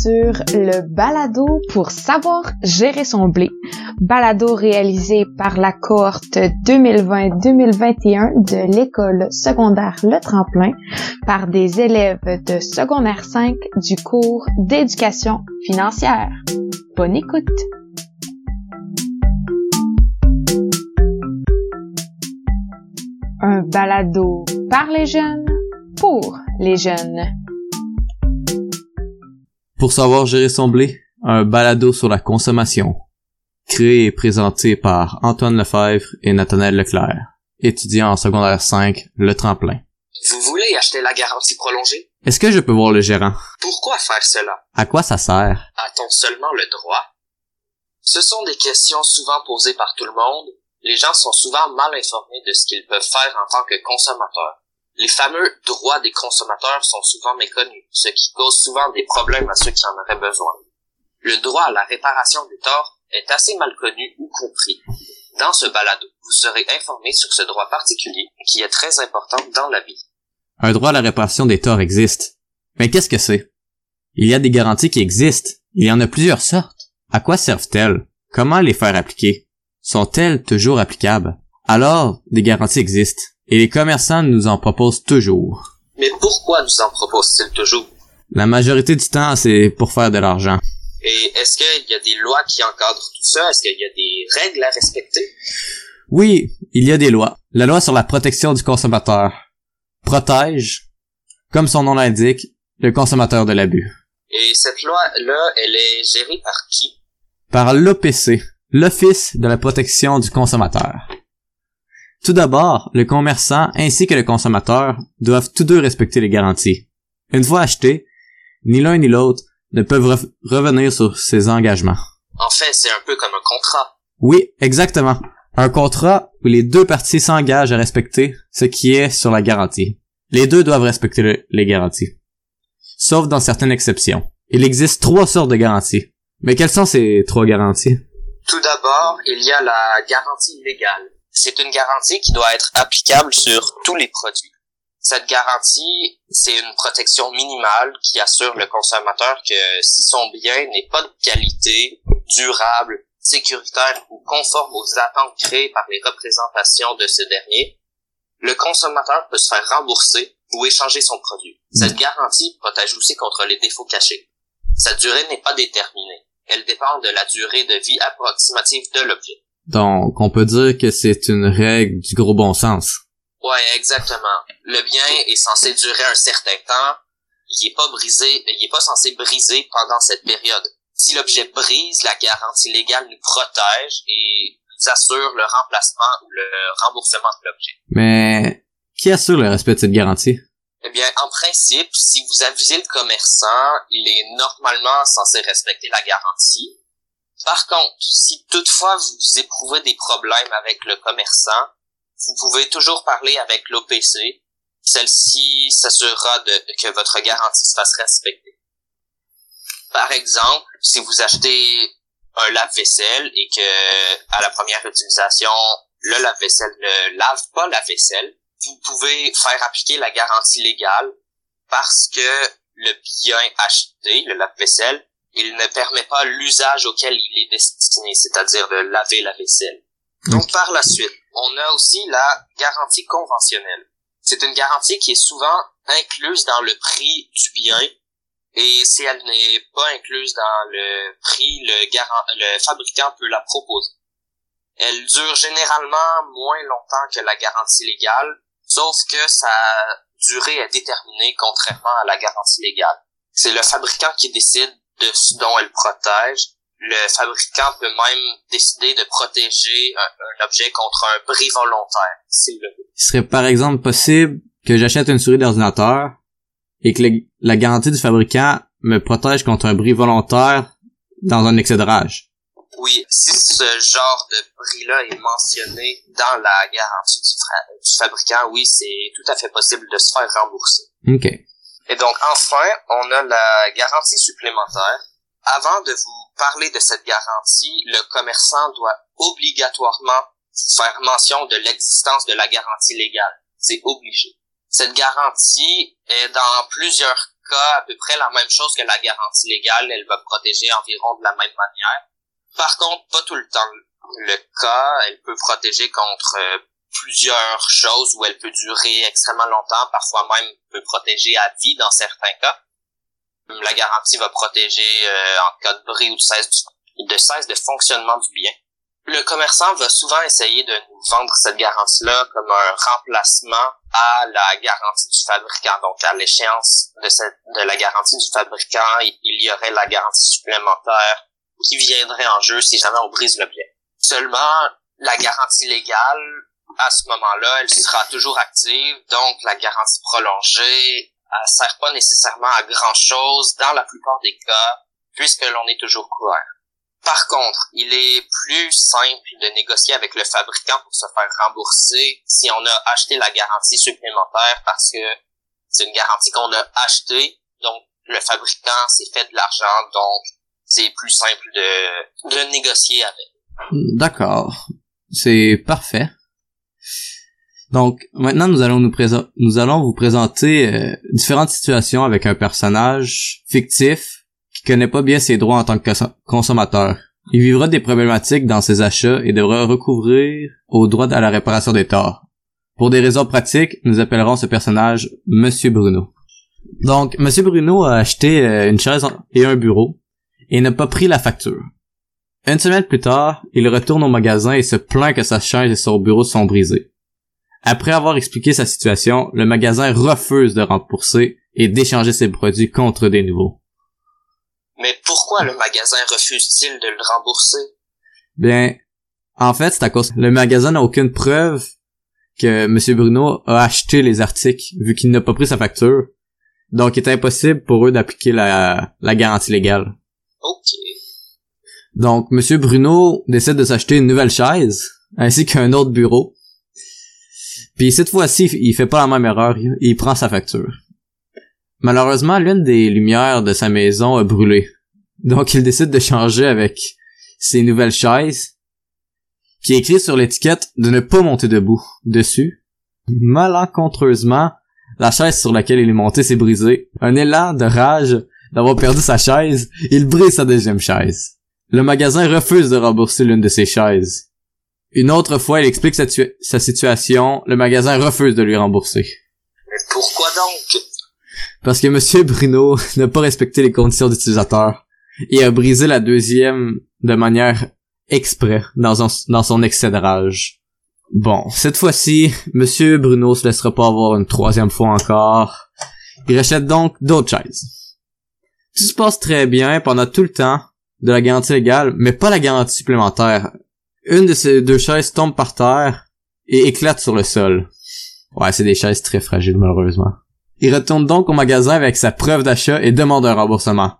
sur le balado pour savoir gérer son blé. Balado réalisé par la cohorte 2020-2021 de l'école secondaire Le Tremplin par des élèves de secondaire 5 du cours d'éducation financière. Bonne écoute! Un balado par les jeunes pour les jeunes. Pour savoir gérer son blé, un balado sur la consommation. Créé et présenté par Antoine Lefebvre et Nathanaël Leclerc, étudiants en secondaire 5, Le Tremplin. Vous voulez acheter la garantie prolongée? Est-ce que je peux voir le gérant? Pourquoi faire cela? À quoi ça sert? A-t-on seulement le droit? Ce sont des questions souvent posées par tout le monde. Les gens sont souvent mal informés de ce qu'ils peuvent faire en tant que consommateurs. Les fameux droits des consommateurs sont souvent méconnus, ce qui cause souvent des problèmes à ceux qui en auraient besoin. Le droit à la réparation des torts est assez mal connu ou compris. Dans ce balado, vous serez informé sur ce droit particulier qui est très important dans la vie. Un droit à la réparation des torts existe. Mais qu'est-ce que c'est? Il y a des garanties qui existent. Il y en a plusieurs sortes. À quoi servent-elles? Comment les faire appliquer? Sont-elles toujours applicables? Alors, des garanties existent. Et les commerçants nous en proposent toujours. Mais pourquoi nous en proposent-ils toujours? La majorité du temps, c'est pour faire de l'argent. Et est-ce qu'il y a des lois qui encadrent tout ça? Est-ce qu'il y a des règles à respecter? Oui, il y a des lois. La loi sur la protection du consommateur protège, comme son nom l'indique, le consommateur de l'abus. Et cette loi-là, elle est gérée par qui? Par l'OPC, l'Office de la protection du consommateur. Tout d'abord, le commerçant ainsi que le consommateur doivent tous deux respecter les garanties. Une fois achetés, ni l'un ni l'autre ne peuvent revenir sur ces engagements. En fait, c'est un peu comme un contrat. Oui, exactement. Un contrat où les deux parties s'engagent à respecter ce qui est sur la garantie. Les deux doivent respecter les garanties. Sauf dans certaines exceptions. Il existe trois sortes de garanties. Mais quelles sont ces trois garanties? Tout d'abord, il y a la garantie légale c'est une garantie qui doit être applicable sur tous les produits. Cette garantie, c'est une protection minimale qui assure le consommateur que si son bien n'est pas de qualité, durable, sécuritaire ou conforme aux attentes créées par les représentations de ce dernier, le consommateur peut se faire rembourser ou échanger son produit. Cette garantie protège aussi contre les défauts cachés. Sa durée n'est pas déterminée. Elle dépend de la durée de vie approximative de l'objet. Donc, on peut dire que c'est une règle du gros bon sens. Ouais, exactement. Le bien est censé durer un certain temps. Il est pas brisé, il est pas censé briser pendant cette période. Si l'objet brise, la garantie légale nous protège et nous assure le remplacement ou le remboursement de l'objet. Mais qui assure le respect de cette garantie? Eh bien, en principe, si vous avisez le commerçant, il est normalement censé respecter la garantie. Par contre, si toutefois vous éprouvez des problèmes avec le commerçant, vous pouvez toujours parler avec l'OPC. Celle-ci s'assurera que votre garantie se fasse respecter. Par exemple, si vous achetez un lave-vaisselle et que à la première utilisation, le lave-vaisselle ne lave pas la vaisselle, vous pouvez faire appliquer la garantie légale parce que le bien acheté, le lave-vaisselle, il ne permet pas l'usage auquel il est destiné, c'est-à-dire de laver la vaisselle. Donc par la suite, on a aussi la garantie conventionnelle. C'est une garantie qui est souvent incluse dans le prix du bien et si elle n'est pas incluse dans le prix, le, garant, le fabricant peut la proposer. Elle dure généralement moins longtemps que la garantie légale, sauf que sa durée est déterminée contrairement à la garantie légale. C'est le fabricant qui décide de ce dont elle protège. Le fabricant peut même décider de protéger un, objet contre un bris volontaire, s'il le veut. Il serait par exemple possible que j'achète une souris d'ordinateur et que la garantie du fabricant me protège contre un bris volontaire dans un excès de rage. Oui, si ce genre de bris-là est mentionné dans la garantie du, du fabricant, oui, c'est tout à fait possible de se faire rembourser. OK. Et donc enfin, on a la garantie supplémentaire. Avant de vous parler de cette garantie, le commerçant doit obligatoirement faire mention de l'existence de la garantie légale. C'est obligé. Cette garantie est dans plusieurs cas à peu près la même chose que la garantie légale, elle va protéger environ de la même manière. Par contre, pas tout le temps le cas, elle peut protéger contre euh, plusieurs choses où elle peut durer extrêmement longtemps, parfois même peut protéger à vie dans certains cas. La garantie va protéger euh, en cas de bris ou de cesse, de cesse de fonctionnement du bien. Le commerçant va souvent essayer de nous vendre cette garantie-là comme un remplacement à la garantie du fabricant. Donc, à l'échéance de, cette, de la garantie du fabricant, il y aurait la garantie supplémentaire qui viendrait en jeu si jamais on brise le bien. Seulement, la garantie légale, à ce moment-là, elle sera toujours active. Donc, la garantie prolongée, elle sert pas nécessairement à grand chose dans la plupart des cas, puisque l'on est toujours couvert. Par contre, il est plus simple de négocier avec le fabricant pour se faire rembourser si on a acheté la garantie supplémentaire parce que c'est une garantie qu'on a achetée, donc le fabricant s'est fait de l'argent, donc c'est plus simple de, de négocier avec. D'accord. C'est parfait. Donc, maintenant, nous allons vous présenter euh, différentes situations avec un personnage fictif qui connaît pas bien ses droits en tant que consommateur. Il vivra des problématiques dans ses achats et devra recouvrir au droit à la réparation des torts. Pour des raisons pratiques, nous appellerons ce personnage Monsieur Bruno. Donc, Monsieur Bruno a acheté euh, une chaise et un bureau et n'a pas pris la facture. Une semaine plus tard, il retourne au magasin et se plaint que sa chaise et son bureau sont brisés. Après avoir expliqué sa situation, le magasin refuse de rembourser et d'échanger ses produits contre des nouveaux. Mais pourquoi le magasin refuse-t-il de le rembourser? Bien, en fait, c'est à cause le magasin n'a aucune preuve que M. Bruno a acheté les articles vu qu'il n'a pas pris sa facture. Donc, il est impossible pour eux d'appliquer la, la garantie légale. Ok. Donc, M. Bruno décide de s'acheter une nouvelle chaise ainsi qu'un autre bureau puis cette fois-ci, il fait pas la même erreur, il prend sa facture. Malheureusement, l'une des lumières de sa maison a brûlé. Donc il décide de changer avec ses nouvelles chaises. Puis écrit sur l'étiquette de ne pas monter debout dessus. Malencontreusement, la chaise sur laquelle il est monté s'est brisée. Un élan de rage d'avoir perdu sa chaise, il brise sa deuxième chaise. Le magasin refuse de rembourser l'une de ses chaises. Une autre fois, il explique sa, situation, le magasin refuse de lui rembourser. Mais pourquoi donc? Parce que Monsieur Bruno n'a pas respecté les conditions d'utilisateur et a brisé la deuxième de manière exprès dans, dans son excès de rage. Bon, cette fois-ci, Monsieur Bruno se laissera pas avoir une troisième fois encore. Il rachète donc d'autres chaises. Tout se passe très bien pendant tout le temps de la garantie légale, mais pas la garantie supplémentaire. Une de ces deux chaises tombe par terre et éclate sur le sol. Ouais, c'est des chaises très fragiles malheureusement. Il retourne donc au magasin avec sa preuve d'achat et demande un remboursement.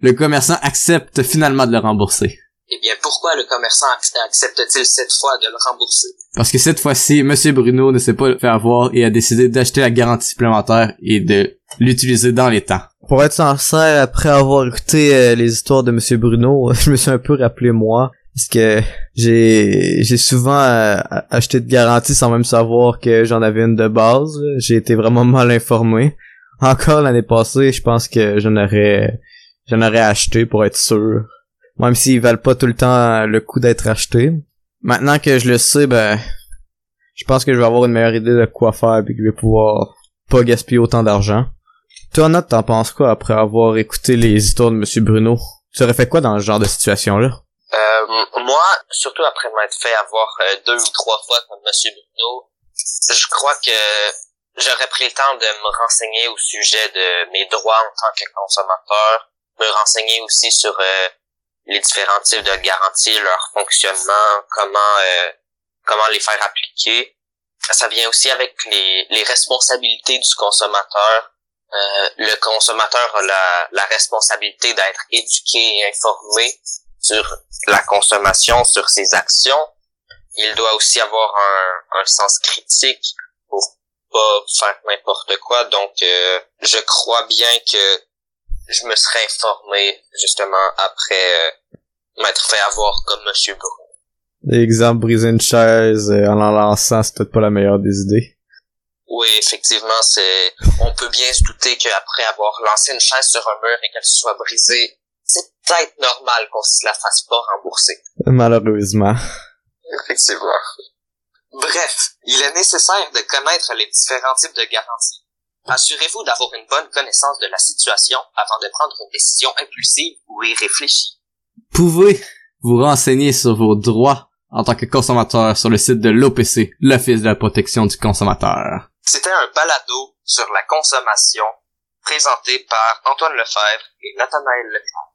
Le commerçant accepte finalement de le rembourser. Eh bien, pourquoi le commerçant accepte-t-il cette fois de le rembourser? Parce que cette fois-ci, Monsieur Bruno ne s'est pas fait avoir et a décidé d'acheter la garantie supplémentaire et de l'utiliser dans les temps. Pour être sincère, après avoir écouté euh, les histoires de Monsieur Bruno, je me suis un peu rappelé moi parce que j'ai j'ai souvent euh, acheté de garantie sans même savoir que j'en avais une de base. J'ai été vraiment mal informé. Encore l'année passée, je pense que j'en aurais j'en aurais acheté pour être sûr. Même s'ils valent pas tout le temps le coup d'être acheté. Maintenant que je le sais, ben je pense que je vais avoir une meilleure idée de quoi faire et que je vais pouvoir pas gaspiller autant d'argent. Toi, Nat, t'en penses quoi après avoir écouté les histoires de Monsieur Bruno? Tu aurais fait quoi dans ce genre de situation-là? Euh, moi, surtout après m'être fait avoir euh, deux ou trois fois comme Monsieur Bruno, je crois que j'aurais pris le temps de me renseigner au sujet de mes droits en tant que consommateur, me renseigner aussi sur euh, les différents types de garanties, leur fonctionnement, comment comment les faire appliquer. Ça vient aussi avec les, les responsabilités du consommateur. Le consommateur a la, la responsabilité d'être éduqué et informé sur la consommation, sur ses actions. Il doit aussi avoir un, un sens critique pour pas faire n'importe quoi. Donc, euh, je crois bien que je me serais informé justement après euh, m'être fait avoir comme Monsieur Brun. Exemple, briser une chaise euh, en en lançant, c'est peut-être pas la meilleure des idées. Oui, effectivement, c'est. On peut bien se douter qu'après avoir lancé une chaise sur un mur et qu'elle se soit brisée, c'est peut-être normal qu'on se la fasse pas rembourser. Malheureusement. Effectivement. Bref, il est nécessaire de connaître les différents types de garanties. Assurez-vous d'avoir une bonne connaissance de la situation avant de prendre une décision impulsive ou irréfléchie. Pouvez vous renseigner sur vos droits en tant que consommateur sur le site de l'OPC, l'Office de la protection du consommateur. C'était un balado sur la consommation présenté par Antoine Lefebvre et Nathanaël Leclerc.